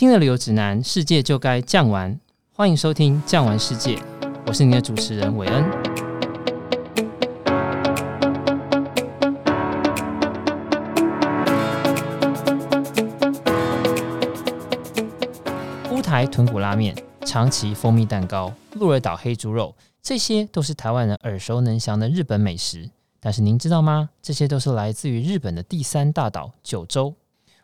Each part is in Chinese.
听了旅游指南，世界就该降玩。欢迎收听《降玩世界》，我是你的主持人韦恩。乌台豚骨拉面、长崎蜂蜜蛋糕、鹿儿岛黑猪肉，这些都是台湾人耳熟能详的日本美食。但是您知道吗？这些都是来自于日本的第三大岛九州。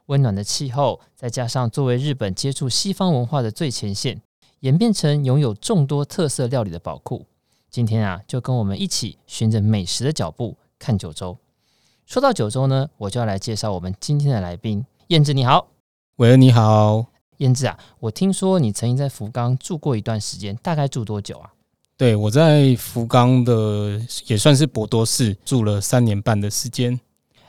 温暖的气候，再加上作为日本接触西方文化的最前线，演变成拥有众多特色料理的宝库。今天啊，就跟我们一起循着美食的脚步看九州。说到九州呢，我就要来介绍我们今天的来宾，燕子你好，韦恩你好，燕子啊，我听说你曾经在福冈住过一段时间，大概住多久啊？对，我在福冈的也算是博多市住了三年半的时间。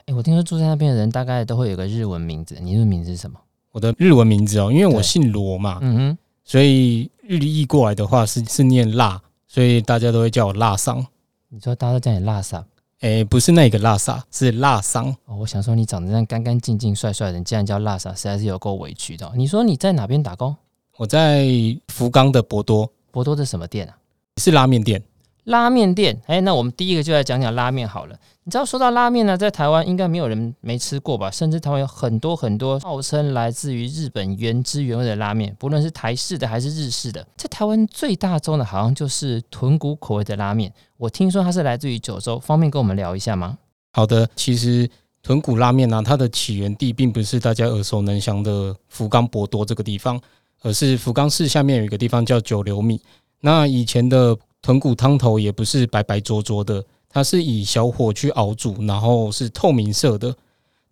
哎，我听说住在那边的人大概都会有个日文名字，你的名字是什么？我的日文名字哦，因为我姓罗嘛，嗯哼，所以日译过来的话是是念辣，所以大家都会叫我辣桑。你说大家都叫你辣桑？哎，不是那个辣桑，是辣桑。哦，我想说你长得这样干干净净、帅帅的，你竟然叫辣桑，实在是有够委屈的。你说你在哪边打工？我在福冈的博多。博多的什么店啊？是拉面店。拉面店，哎，那我们第一个就来讲讲拉面好了。你知道说到拉面呢，在台湾应该没有人没吃过吧？甚至台湾有很多很多号称来自于日本原汁原味的拉面，不论是台式的还是日式的，在台湾最大宗的好像就是豚骨口味的拉面。我听说它是来自于九州，方便跟我们聊一下吗？好的，其实豚骨拉面呢、它的起源地并不是大家耳熟能详的福冈博多这个地方，而是福冈市下面有一个地方叫九流米。那以前的豚骨汤头也不是白白浊浊的。它是以小火去熬煮，然后是透明色的。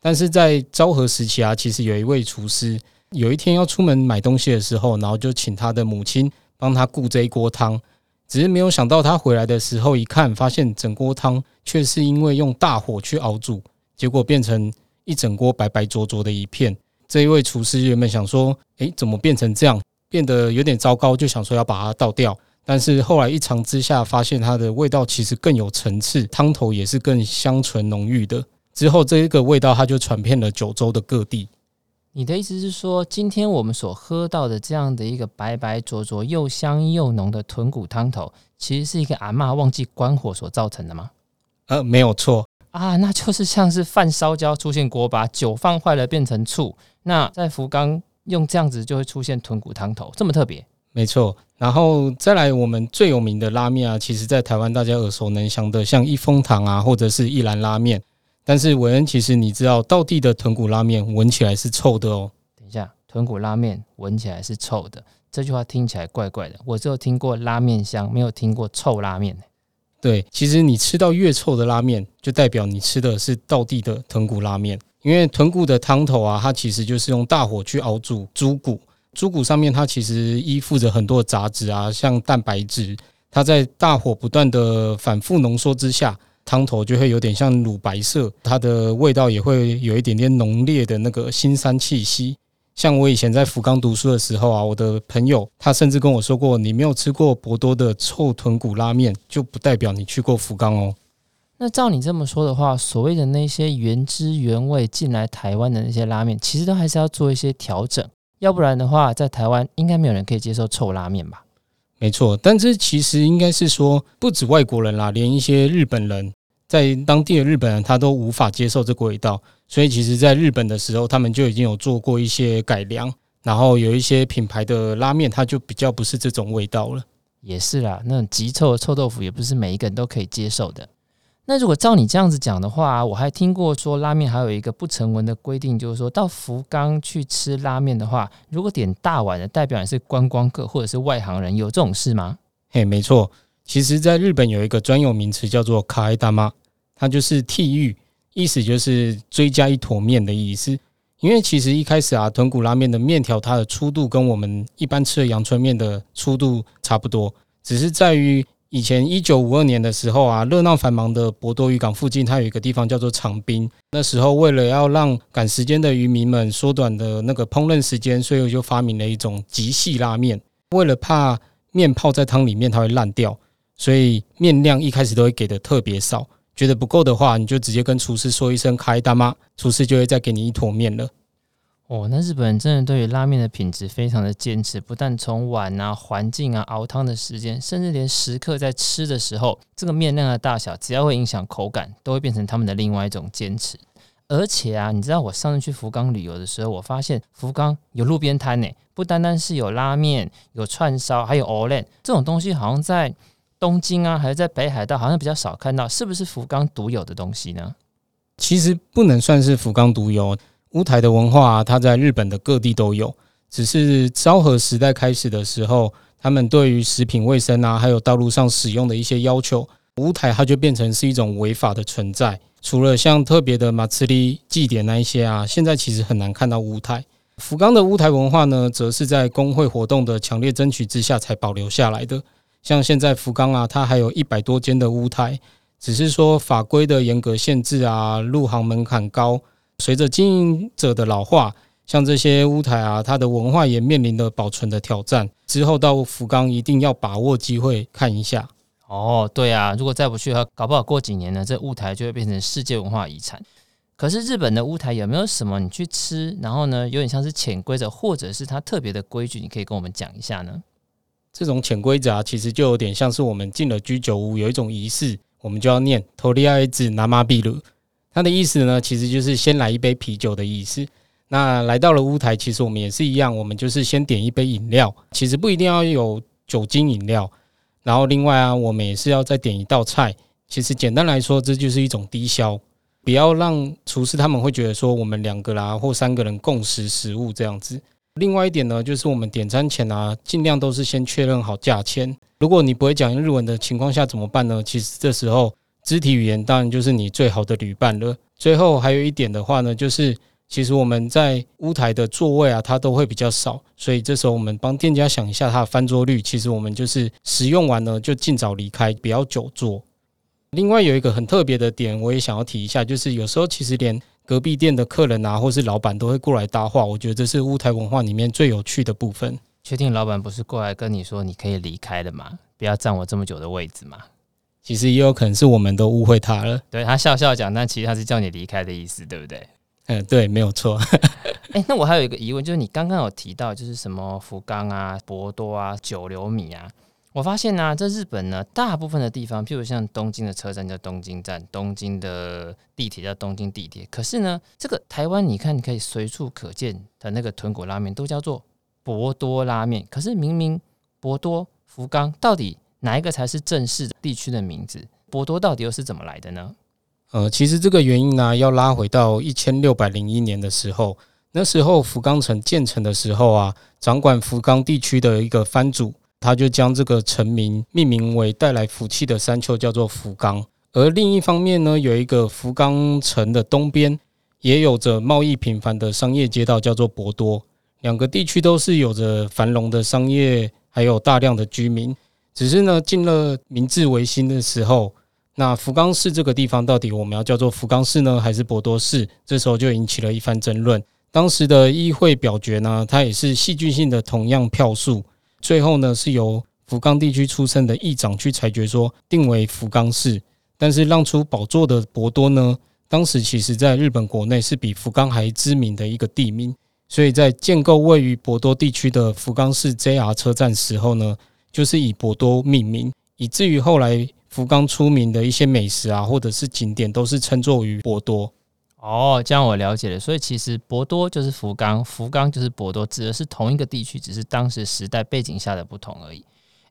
但是在昭和时期啊，其实有一位厨师，有一天要出门买东西的时候，然后就请他的母亲帮他顾这一锅汤。只是没有想到他回来的时候一看，发现整锅汤却是因为用大火去熬煮，结果变成一整锅白白浊浊的一片。这一位厨师原本想说，诶，怎么变成这样，变得有点糟糕，就想说要把它倒掉。但是后来一尝之下，发现它的味道其实更有层次，汤头也是更香醇浓郁的。之后这一个味道，它就传遍了九州的各地。你的意思是说，今天我们所喝到的这样的一个白白灼灼、又香又浓的豚骨汤头，其实是一个阿嬷忘记关火所造成的吗？呃，没有错啊，那就是像是饭烧焦出现锅巴，酒放坏了变成醋。那在福冈用这样子就会出现豚骨汤头，这么特别。没错，然后再来我们最有名的拉面啊，其实在台湾大家耳熟能详的，像一风堂啊，或者是一兰拉面。但是韦恩，其实你知道，道地的豚骨拉面闻起来是臭的哦。等一下，豚骨拉面闻起来是臭的，这句话听起来怪怪的。我只有听过拉面香，没有听过臭拉面。对，其实你吃到越臭的拉面，就代表你吃的是道地的豚骨拉面，因为豚骨的汤头啊，它其实就是用大火去熬煮猪骨。猪骨上面它其实依附着很多的杂质啊，像蛋白质，它在大火不断的反复浓缩之下，汤头就会有点像乳白色，它的味道也会有一点点浓烈的那个腥膻气息。像我以前在福冈读书的时候啊，我的朋友他甚至跟我说过，你没有吃过博多的臭豚骨拉面，就不代表你去过福冈哦。那照你这么说的话，所谓的那些原汁原味进来台湾的那些拉面，其实都还是要做一些调整。要不然的话，在台湾应该没有人可以接受臭拉面吧？没错，但这其实应该是说，不止外国人啦，连一些日本人在当地的日本人，他都无法接受这个味道。所以，其实，在日本的时候，他们就已经有做过一些改良，然后有一些品牌的拉面，它就比较不是这种味道了。也是啦，那种极臭的臭豆腐，也不是每一个人都可以接受的。那如果照你这样子讲的话，我还听过说拉面还有一个不成文的规定，就是说到福冈去吃拉面的话，如果点大碗的，代表你是观光客或者是外行人，有这种事吗？嘿，没错，其实在日本有一个专有名词叫做卡伊达玛，它就是替玉，意思就是追加一坨面的意思。因为其实一开始啊，豚骨拉面的面条它的粗度跟我们一般吃的阳春面的粗度差不多，只是在于。以前一九五二年的时候啊，热闹繁忙的博多渔港附近，它有一个地方叫做长滨。那时候为了要让赶时间的渔民们缩短的那个烹饪时间，所以我就发明了一种极细拉面。为了怕面泡在汤里面它会烂掉，所以面量一开始都会给的特别少。觉得不够的话，你就直接跟厨师说一声“开大妈”，厨师就会再给你一坨面了。哦，那日本人真的对于拉面的品质非常的坚持，不但从碗啊、环境啊、熬汤的时间，甚至连食客在吃的时候，这个面量的大小，只要会影响口感，都会变成他们的另外一种坚持。而且啊，你知道我上次去福冈旅游的时候，我发现福冈有路边摊呢，不单单是有拉面、有串烧，还有藕莲这种东西，好像在东京啊，还是在北海道，好像比较少看到，是不是福冈独有的东西呢？其实不能算是福冈独有。屋台的文化，它在日本的各地都有，只是昭和时代开始的时候，他们对于食品卫生啊，还有道路上使用的一些要求，屋台它就变成是一种违法的存在。除了像特别的马兹利祭典那一些啊，现在其实很难看到屋台。福冈的屋台文化呢，则是在工会活动的强烈争取之下才保留下来的。像现在福冈啊，它还有一百多间的屋台，只是说法规的严格限制啊，入行门槛高。随着经营者的老化，像这些屋台啊，它的文化也面临着保存的挑战。之后到福冈一定要把握机会看一下。哦，对啊，如果再不去的话，搞不好过几年呢，这屋台就会变成世界文化遗产。可是日本的屋台有没有什么你去吃，然后呢，有点像是潜规则，或者是它特别的规矩，你可以跟我们讲一下呢？这种潜规则啊，其实就有点像是我们进了居酒屋，有一种仪式，我们就要念“とりあえず生ビール”。 它的意思呢，其实就是先来一杯啤酒的意思。那来到了屋台，其实我们也是一样，我们就是先点一杯饮料，其实不一定要有酒精饮料。然后另外啊，我们也是要再点一道菜。其实简单来说，这就是一种低消，不要让厨师他们会觉得说我们两个啦或三个人共食食物这样子。另外一点呢，就是我们点餐前啊，尽量都是先确认好价钱。如果你不会讲日文的情况下怎么办呢？其实这时候。肢体语言当然就是你最好的旅伴了。最后还有一点的话呢，就是其实我们在屋台的座位啊，它都会比较少，所以这时候我们帮店家想一下它的翻桌率。其实我们就是使用完呢就尽早离开，不要久坐。另外有一个很特别的点，我也想要提一下，就是有时候其实连隔壁店的客人啊，或是老板都会过来搭话。我觉得这是屋台文化里面最有趣的部分。确定老板不是过来跟你说你可以离开的吗？不要占我这么久的位置吗？其实也有可能是我们都误会他了。对，他笑笑讲，但其实他是叫你离开的意思，对不对？嗯，对，没有错。哎、欸，那我还有一个疑问，就是你刚刚有提到，就是什么福冈啊、博多啊、九流米啊，我发现呢、啊，在日本呢，大部分的地方，譬如像东京的车站叫东京站，东京的地铁叫东京地铁，可是呢，这个台湾你看，你可以随处可见的那个豚骨拉面都叫做博多拉面，可是明明博多、福冈到底？哪一个才是正式地区的名字？博多到底又是怎么来的呢？呃，其实这个原因呢，要拉回到一千六百零一年的时候，那时候福冈城建成的时候啊，掌管福冈地区的一个藩主，他就将这个城名命名为带来福气的山丘，叫做福冈。而另一方面呢，有一个福冈城的东边，也有着贸易频繁的商业街道，叫做博多。两个地区都是有着繁荣的商业，还有大量的居民。只是呢，进了明治维新的时候，那福冈市这个地方到底我们要叫做福冈市呢，还是博多市？这时候就引起了一番争论。当时的议会表决呢，它也是戏剧性的同样票数，最后呢是由福冈地区出身的议长去裁决说定为福冈市。但是让出宝座的博多呢，当时其实在日本国内是比福冈还知名的一个地名，所以在建构位于博多地区的福冈市 JR 车站时候呢。就是以博多命名，以至于后来福冈出名的一些美食啊，或者是景点，都是称作于博多。哦，这样我了解了。所以其实博多就是福冈，福冈就是博多，指的是同一个地区，只是当时时代背景下的不同而已。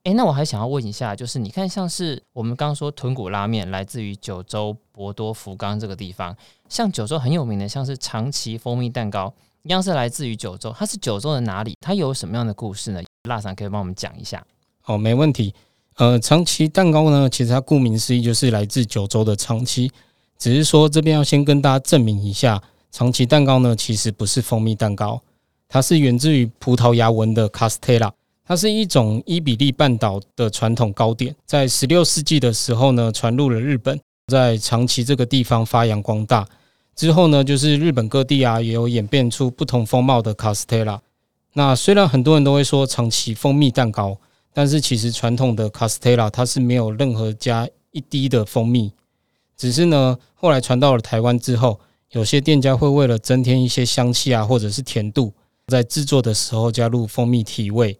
诶，那我还想要问一下，就是你看，像是我们刚刚说豚骨拉面来自于九州博多福冈这个地方，像九州很有名的，像是长崎蜂蜜蛋糕，一样是来自于九州。它是九州的哪里？它有什么样的故事呢？腊肠可以帮我们讲一下。哦，没问题。呃，长崎蛋糕呢，其实它顾名思义就是来自九州的长崎。只是说这边要先跟大家证明一下，长崎蛋糕呢其实不是蜂蜜蛋糕，它是源自于葡萄牙文的 castella，它是一种伊比利半岛的传统糕点，在十六世纪的时候呢传入了日本，在长崎这个地方发扬光大。之后呢，就是日本各地啊也有演变出不同风貌的 castella。那虽然很多人都会说长崎蜂蜜蛋糕。但是其实传统的卡斯特拉它是没有任何加一滴的蜂蜜，只是呢后来传到了台湾之后，有些店家会为了增添一些香气啊，或者是甜度，在制作的时候加入蜂蜜提味。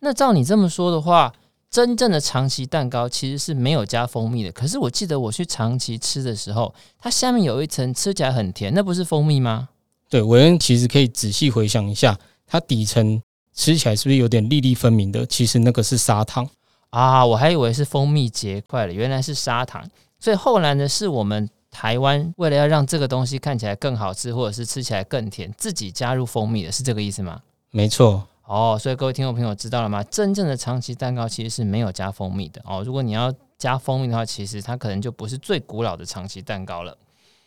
那照你这么说的话，真正的长崎蛋糕其实是没有加蜂蜜的。可是我记得我去长崎吃的时候，它下面有一层吃起来很甜，那不是蜂蜜吗？对，韦恩其实可以仔细回想一下，它底层吃起来是不是有点粒粒分明的？其实那个是砂糖啊，我还以为是蜂蜜结块了，原来是砂糖。所以后来呢，是我们台湾为了要让这个东西看起来更好吃，或者是吃起来更甜，自己加入蜂蜜的，是这个意思吗？没错。哦，所以各位听众朋友知道了吗？真正的长崎蛋糕其实是没有加蜂蜜的哦。如果你要加蜂蜜的话，其实它可能就不是最古老的长崎蛋糕了。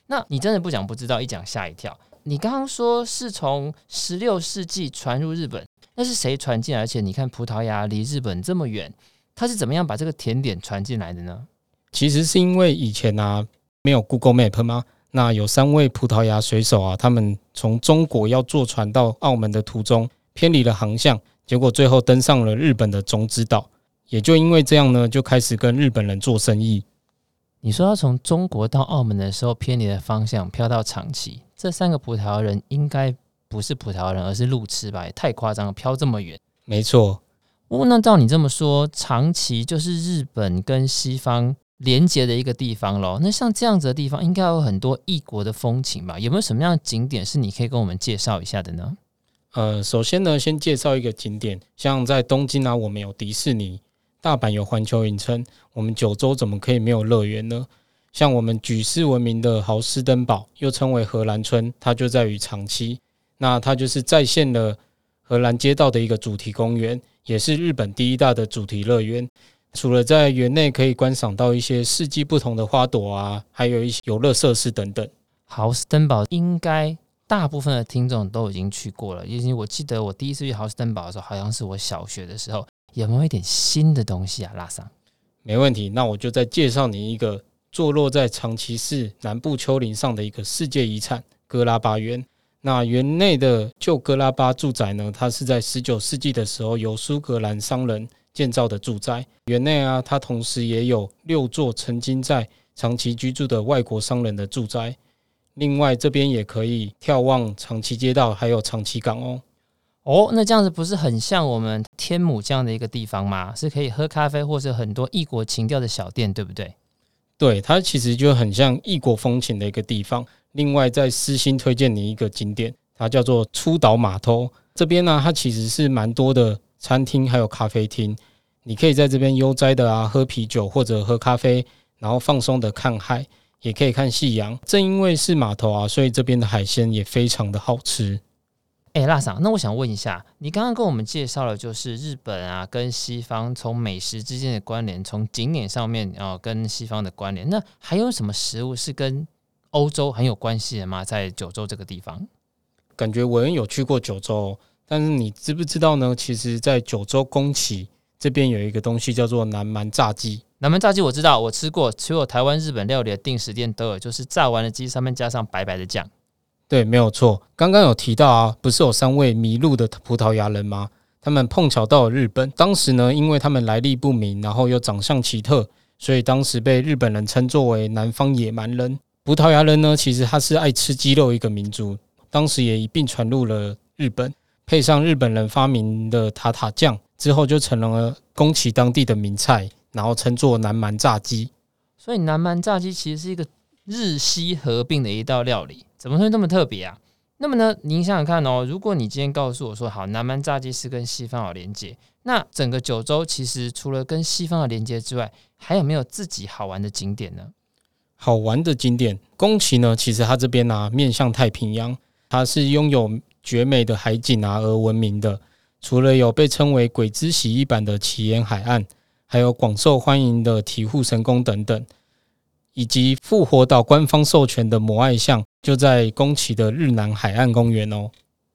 那你真的不讲不知道，一讲吓一跳。你刚刚说是从十六世纪传入日本，那是谁传进来？而且你看葡萄牙离日本这么远，他是怎么样把这个甜点传进来的呢？其实是因为以前啊没有 Google Map 吗？那有三位葡萄牙水手啊，他们从中国要坐船到澳门的途中。偏离了航向，结果最后登上了日本的种子岛，也就因为这样呢，就开始跟日本人做生意。你说他从中国到澳门的时候偏离了方向，飘到长崎，这三个葡萄牙人应该不是葡萄牙人，而是路痴吧？也太夸张了，飘这么远。没错。哦，那照你这么说，长崎就是日本跟西方连接的一个地方喽？那像这样子的地方，应该有很多异国的风情吧？有没有什么样的景点是你可以跟我们介绍一下的呢？呃，首先呢，先介绍一个景点，像在东京啊，我们有迪士尼；大阪有环球影城，我们九州怎么可以没有乐园呢？像我们举世闻名的豪斯登堡，又称为荷兰村，它就在于长崎。那它就是再现了荷兰街道的一个主题公园，也是日本第一大的主题乐园。除了在园内可以观赏到一些四季不同的花朵啊，还有一些游乐设施等等。豪斯登堡应该。大部分的听众都已经去过了，因为我记得我第一次去豪斯登堡的时候，好像是我小学的时候。有没有一点新的东西啊，拉萨？没问题，那我就再介绍你一个坐落在长崎市南部丘陵上的一个世界遗产——哥拉巴园。那园内的旧格拉巴住宅呢，它是在十九世纪的时候由苏格兰商人建造的住宅。园内啊，它同时也有六座曾经在长崎居住的外国商人的住宅。另外，这边也可以眺望长崎街道，还有长崎港哦。哦，那这样子不是很像我们天母这样的一个地方吗？是可以喝咖啡，或者很多异国情调的小店，对不对？对，它其实就很像异国风情的一个地方。另外，再私心推荐你一个景点，它叫做出岛码头。这边呢，它其实是蛮多的餐厅，还有咖啡厅，你可以在这边悠哉的啊喝啤酒或者喝咖啡，然后放松的看海。也可以看夕阳。正因为是码头啊，所以这边的海鲜也非常的好吃。哎，辣嫂，那我想问一下，你刚刚跟我们介绍了，就是日本啊跟西方从美食之间的关联，从景点上面啊跟西方的关联。那还有什么食物是跟欧洲很有关系的吗？在九州这个地方，感觉我也有去过九州，但是你知不知道呢？其实，在九州宫崎这边有一个东西叫做南蛮炸鸡。南蛮炸鸡我知道，我吃过，所有台湾、日本料理的定时店都有，就是炸完的鸡上面加上白白的酱。对，没有错。刚刚有提到啊，不是有三位迷路的葡萄牙人吗？他们碰巧到了日本，当时呢，因为他们来历不明，然后又长相奇特，所以当时被日本人称作为南方野蛮人。葡萄牙人呢，其实他是爱吃鸡肉一个民族，当时也一并传入了日本，配上日本人发明的塔塔酱之后，就成了宫崎当地的名菜。然后称作南蛮炸鸡，所以南蛮炸鸡其实是一个日西合并的一道料理，怎么会那么特别啊？那么呢，您想想看哦，如果你今天告诉我说，好，南蛮炸鸡是跟西方有连接，那整个九州其实除了跟西方的连接之外，还有没有自己好玩的景点呢？好玩的景点，宫崎呢，其实它这边啊，面向太平洋，它是拥有绝美的海景啊而闻名的，除了有被称为鬼之洗衣版的奇岩海岸。还有广受欢迎的醍醐神宫等等，以及复活岛官方授权的摩艾像，就在宫崎的日南海岸公园哦。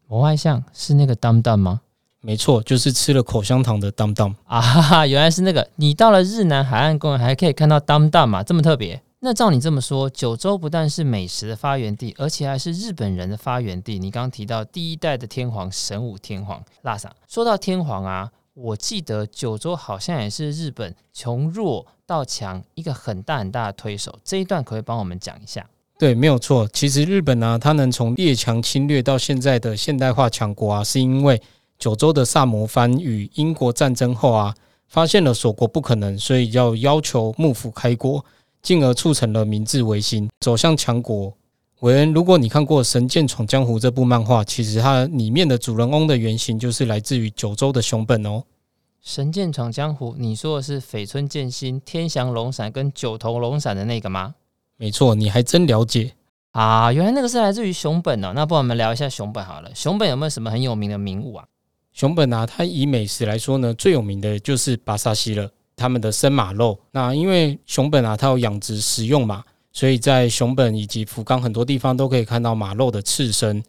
摩艾像是那个当当吗？没错，就是吃了口香糖的当当啊！哈哈，原来是那个。你到了日南海岸公园，还可以看到当当嘛？这么特别？那照你这么说，九州不但是美食的发源地，而且还是日本人的发源地。你刚刚提到第一代的天皇神武天皇，拉萨。说到天皇啊。我记得九州好像也是日本从弱到强一个很大很大的推手，这一段可以帮我们讲一下？对，没有错。其实日本呢、啊，它能从列强侵略到现在的现代化强国啊，是因为九州的萨摩藩与英国战争后啊，发现了锁国不可能，所以要要求幕府开国，进而促成了明治维新，走向强国。韦恩，如果你看过《神剑闯江湖》这部漫画，其实它里面的主人翁的原型就是来自于九州的熊本哦。《神剑闯江湖》，你说的是绯村剑心、天翔龙闪跟九头龙闪的那个吗？没错，你还真了解啊！原来那个是来自于熊本哦。那不然我们聊一下熊本好了。熊本有没有什么很有名的名物啊？熊本啊，它以美食来说呢，最有名的就是巴萨西了，他们的生马肉。那因为熊本啊，它有养殖食用马，所以在熊本以及福冈很多地方都可以看到马肉的刺身。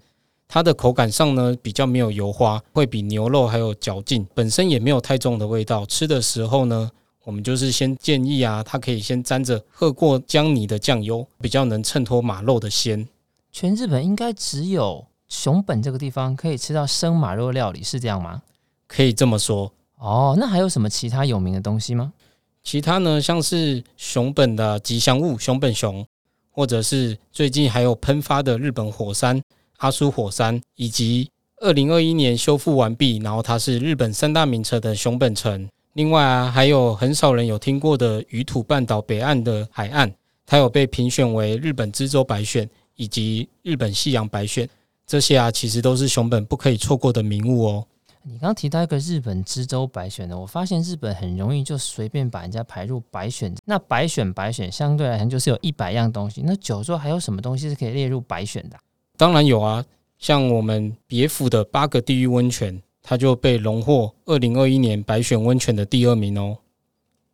它的口感上呢，比较没有油花，会比牛肉还有嚼劲，本身也没有太重的味道。吃的时候呢，我们就是先建议啊，它可以先沾着喝过姜泥的酱油，比较能衬托马肉的鲜。全日本应该只有熊本这个地方可以吃到生马肉料理，是这样吗？可以这么说。哦，那还有什么其他有名的东西吗？其他呢，像是熊本的吉祥物熊本熊，或者是最近还有喷发的日本火山。阿苏火山，以及二零二一年修复完毕，然后它是日本三大名城的熊本城。另外啊，还有很少人有听过的鱼土半岛北岸的海岸，它有被评选为日本之州白选以及日本夕阳白选。这些啊，其实都是熊本不可以错过的名物哦。你刚刚提到一个日本知州白选的，我发现日本很容易就随便把人家排入白选。那白选白选相对来讲就是有一百样东西，那九州还有什么东西是可以列入白选的？当然有啊，像我们别府的八个地狱温泉，它就被荣获二零二一年白选温泉的第二名哦。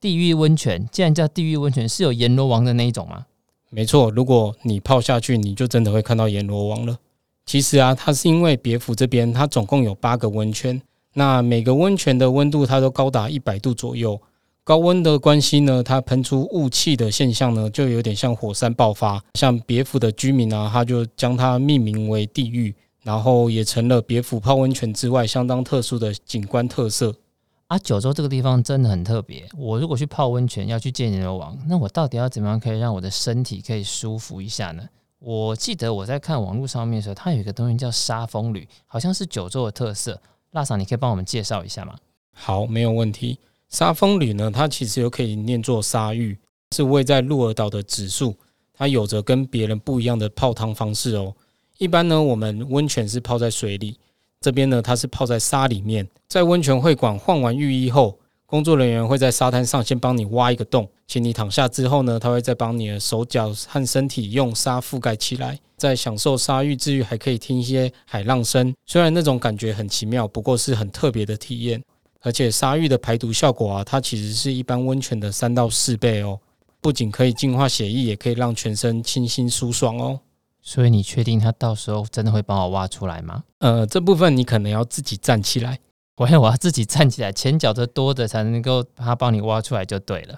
地狱温泉，既然叫地狱温泉，是有阎罗王的那一种吗？没错，如果你泡下去，你就真的会看到阎罗王了。其实啊，它是因为别府这边它总共有八个温泉，那每个温泉的温度它都高达一百度左右。高温的关系呢，它喷出雾气的现象呢，就有点像火山爆发。像别府的居民啊，他就将它命名为地狱，然后也成了别府泡温泉之外相当特殊的景观特色。啊，九州这个地方真的很特别。我如果去泡温泉要去见阎罗王，那我到底要怎么样可以让我的身体可以舒服一下呢？我记得我在看网络上面的时候，它有一个东西叫沙风吕，好像是九州的特色。辣嫂，你可以帮我们介绍一下吗？好，没有问题。沙风吕呢，它其实又可以念作沙浴，是位在鹿儿岛的指数，它有着跟别人不一样的泡汤方式哦。一般呢，我们温泉是泡在水里，这边呢，它是泡在沙里面。在温泉会馆换完浴衣后，工作人员会在沙滩上先帮你挖一个洞，请你躺下之后呢，他会再帮你的手脚和身体用沙覆盖起来，在享受沙浴之余，还可以听一些海浪声。虽然那种感觉很奇妙，不过是很特别的体验。而且沙浴的排毒效果啊，它其实是一般温泉的三到四倍哦。不仅可以净化血液，也可以让全身清新舒爽哦。所以你确定他到时候真的会帮我挖出来吗？呃，这部分你可能要自己站起来。我要我要自己站起来，前脚的多的才能够他帮你挖出来就对了。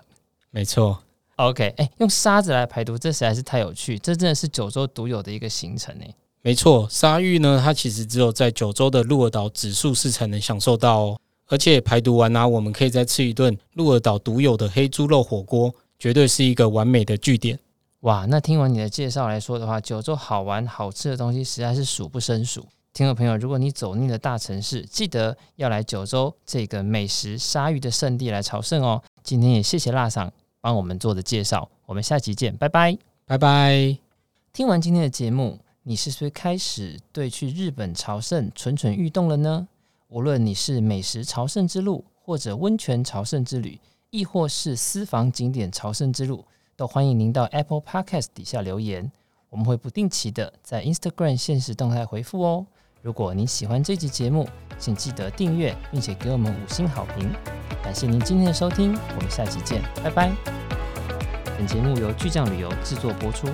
没错。OK，哎，用沙子来排毒，这实在是太有趣。这真的是九州独有的一个行程呢。没错，沙浴呢，它其实只有在九州的鹿儿岛指数市才能享受到哦。而且排毒完啊，我们可以再吃一顿鹿儿岛独有的黑猪肉火锅，绝对是一个完美的句点。哇，那听完你的介绍来说的话，九州好玩好吃的东西实在是数不胜数。听众朋友，如果你走腻了大城市，记得要来九州这个美食鲨鱼的圣地来朝圣哦。今天也谢谢辣嗓帮我们做的介绍，我们下期见，拜拜，拜拜。听完今天的节目，你是不是开始对去日本朝圣蠢蠢欲动了呢？无论你是美食朝圣之路，或者温泉朝圣之旅，亦或是私房景点朝圣之路，都欢迎您到 Apple Podcast 底下留言，我们会不定期的在 Instagram 限时动态回复哦。如果您喜欢这集节目，请记得订阅，并且给我们五星好评。感谢您今天的收听，我们下期见，拜拜。本节目由巨匠旅游制作播出。